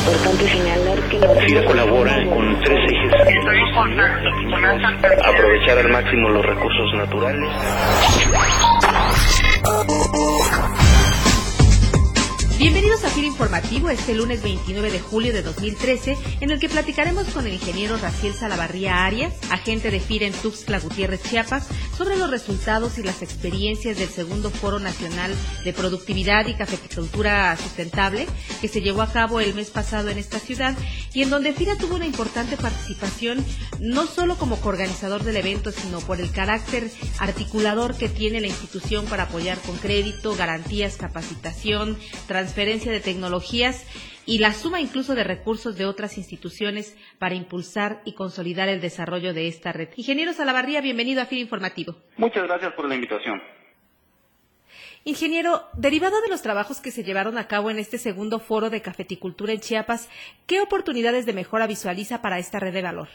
importante señalar que la FIRA colabora con tres ejes. Aprovechar al máximo los recursos naturales. Informativo este lunes 29 de julio de 2013, en el que platicaremos con el ingeniero Raciel Salavarría Arias, agente de FIRA en Tuxtla Gutiérrez, Chiapas, sobre los resultados y las experiencias del segundo Foro Nacional de Productividad y Cafeticultura Sustentable, que se llevó a cabo el mes pasado en esta ciudad, y en donde FIRA tuvo una importante participación, no solo como coorganizador del evento, sino por el carácter articulador que tiene la institución para apoyar con crédito, garantías, capacitación, transferencia, de tecnologías y la suma incluso de recursos de otras instituciones para impulsar y consolidar el desarrollo de esta red. Ingeniero Salavarría, bienvenido a FIR Informativo. Muchas gracias por la invitación. Ingeniero, derivado de los trabajos que se llevaron a cabo en este segundo foro de cafeticultura en Chiapas, ¿qué oportunidades de mejora visualiza para esta red de valor?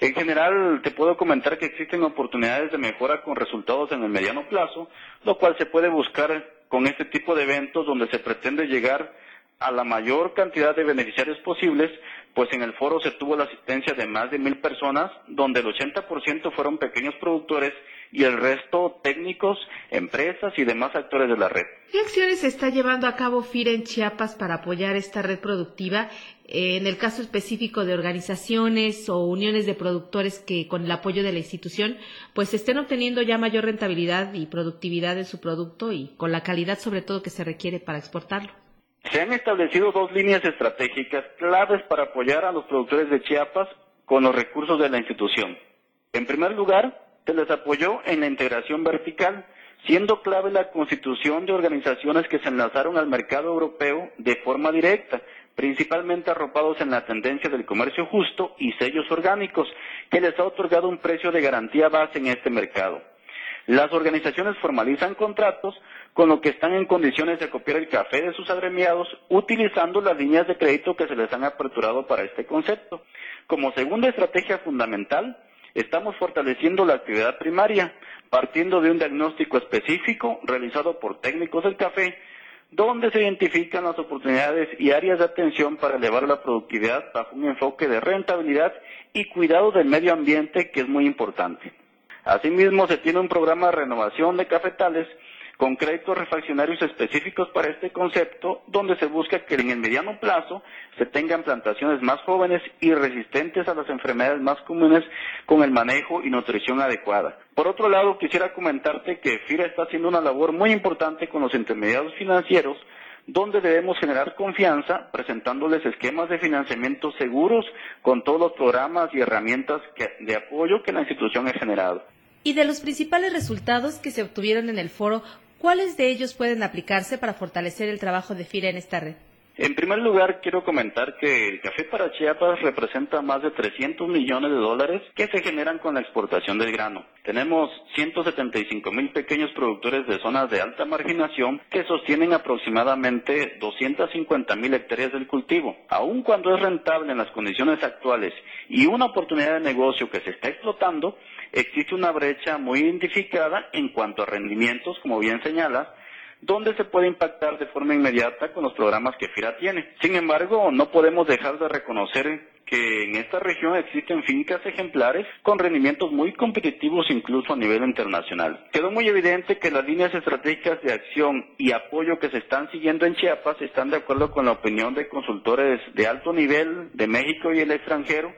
En general, te puedo comentar que existen oportunidades de mejora con resultados en el mediano plazo, lo cual se puede buscar con este tipo de eventos donde se pretende llegar a la mayor cantidad de beneficiarios posibles, pues en el foro se tuvo la asistencia de más de mil personas, donde el 80% fueron pequeños productores y el resto técnicos, empresas y demás actores de la red. ¿Qué acciones está llevando a cabo FIRA en Chiapas para apoyar esta red productiva? En el caso específico de organizaciones o uniones de productores que con el apoyo de la institución pues estén obteniendo ya mayor rentabilidad y productividad de su producto y con la calidad sobre todo que se requiere para exportarlo. Se han establecido dos líneas estratégicas claves para apoyar a los productores de Chiapas con los recursos de la institución. En primer lugar, se les apoyó en la integración vertical, siendo clave la constitución de organizaciones que se enlazaron al mercado europeo de forma directa, principalmente arropados en la tendencia del comercio justo y sellos orgánicos, que les ha otorgado un precio de garantía base en este mercado. Las organizaciones formalizan contratos con lo que están en condiciones de copiar el café de sus agremiados utilizando las líneas de crédito que se les han aperturado para este concepto. Como segunda estrategia fundamental, estamos fortaleciendo la actividad primaria, partiendo de un diagnóstico específico realizado por técnicos del café, donde se identifican las oportunidades y áreas de atención para elevar la productividad bajo un enfoque de rentabilidad y cuidado del medio ambiente que es muy importante. Asimismo, se tiene un programa de renovación de cafetales con créditos refaccionarios específicos para este concepto, donde se busca que en el mediano plazo se tengan plantaciones más jóvenes y resistentes a las enfermedades más comunes con el manejo y nutrición adecuada. Por otro lado, quisiera comentarte que FIRA está haciendo una labor muy importante con los intermediarios financieros, donde debemos generar confianza presentándoles esquemas de financiamiento seguros con todos los programas y herramientas de apoyo que la institución ha generado. Y de los principales resultados que se obtuvieron en el foro, ¿Cuáles de ellos pueden aplicarse para fortalecer el trabajo de FIRA en esta red? En primer lugar, quiero comentar que el café para Chiapas representa más de 300 millones de dólares que se generan con la exportación del grano. Tenemos 175 mil pequeños productores de zonas de alta marginación que sostienen aproximadamente 250 mil hectáreas del cultivo. Aun cuando es rentable en las condiciones actuales y una oportunidad de negocio que se está explotando, existe una brecha muy identificada en cuanto a rendimientos, como bien señala, donde se puede impactar de forma inmediata con los programas que FIRA tiene. Sin embargo, no podemos dejar de reconocer que en esta región existen fincas ejemplares con rendimientos muy competitivos incluso a nivel internacional. Quedó muy evidente que las líneas estratégicas de acción y apoyo que se están siguiendo en Chiapas están de acuerdo con la opinión de consultores de alto nivel de México y el extranjero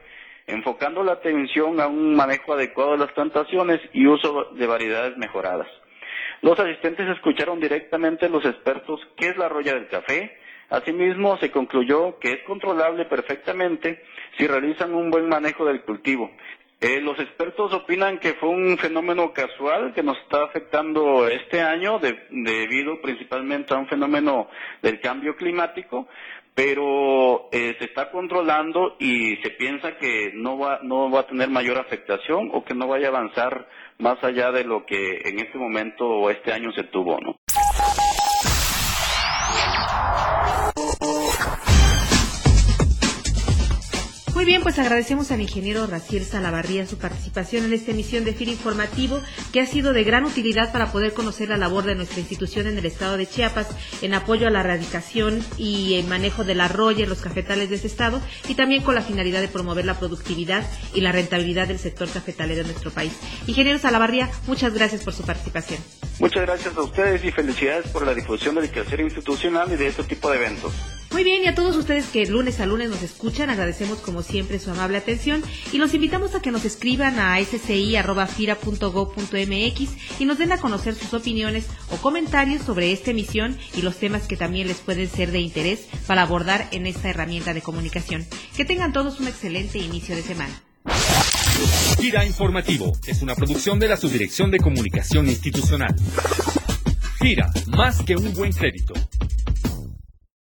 enfocando la atención a un manejo adecuado de las plantaciones y uso de variedades mejoradas. Los asistentes escucharon directamente a los expertos qué es la roya del café. Asimismo, se concluyó que es controlable perfectamente si realizan un buen manejo del cultivo. Eh, los expertos opinan que fue un fenómeno casual que nos está afectando este año debido principalmente a un fenómeno del cambio climático, pero eh, se está controlando y se piensa que no va, no va a tener mayor afectación o que no vaya a avanzar más allá de lo que en este momento o este año se tuvo, ¿no? Muy bien, pues agradecemos al ingeniero Raciel Salavarría su participación en esta emisión de FIR Informativo, que ha sido de gran utilidad para poder conocer la labor de nuestra institución en el estado de Chiapas en apoyo a la erradicación y el manejo del arroyo en los cafetales de ese estado y también con la finalidad de promover la productividad y la rentabilidad del sector cafetalero de nuestro país. Ingeniero Salavarría, muchas gracias por su participación. Muchas gracias a ustedes y felicidades por la difusión del quehacer institucional y de este tipo de eventos. Muy bien, y a todos ustedes que lunes a lunes nos escuchan, agradecemos como siempre su amable atención y los invitamos a que nos escriban a sci.fira.gov.mx y nos den a conocer sus opiniones o comentarios sobre esta emisión y los temas que también les pueden ser de interés para abordar en esta herramienta de comunicación. Que tengan todos un excelente inicio de semana. Gira Informativo es una producción de la Subdirección de Comunicación Institucional. Gira, más que un buen crédito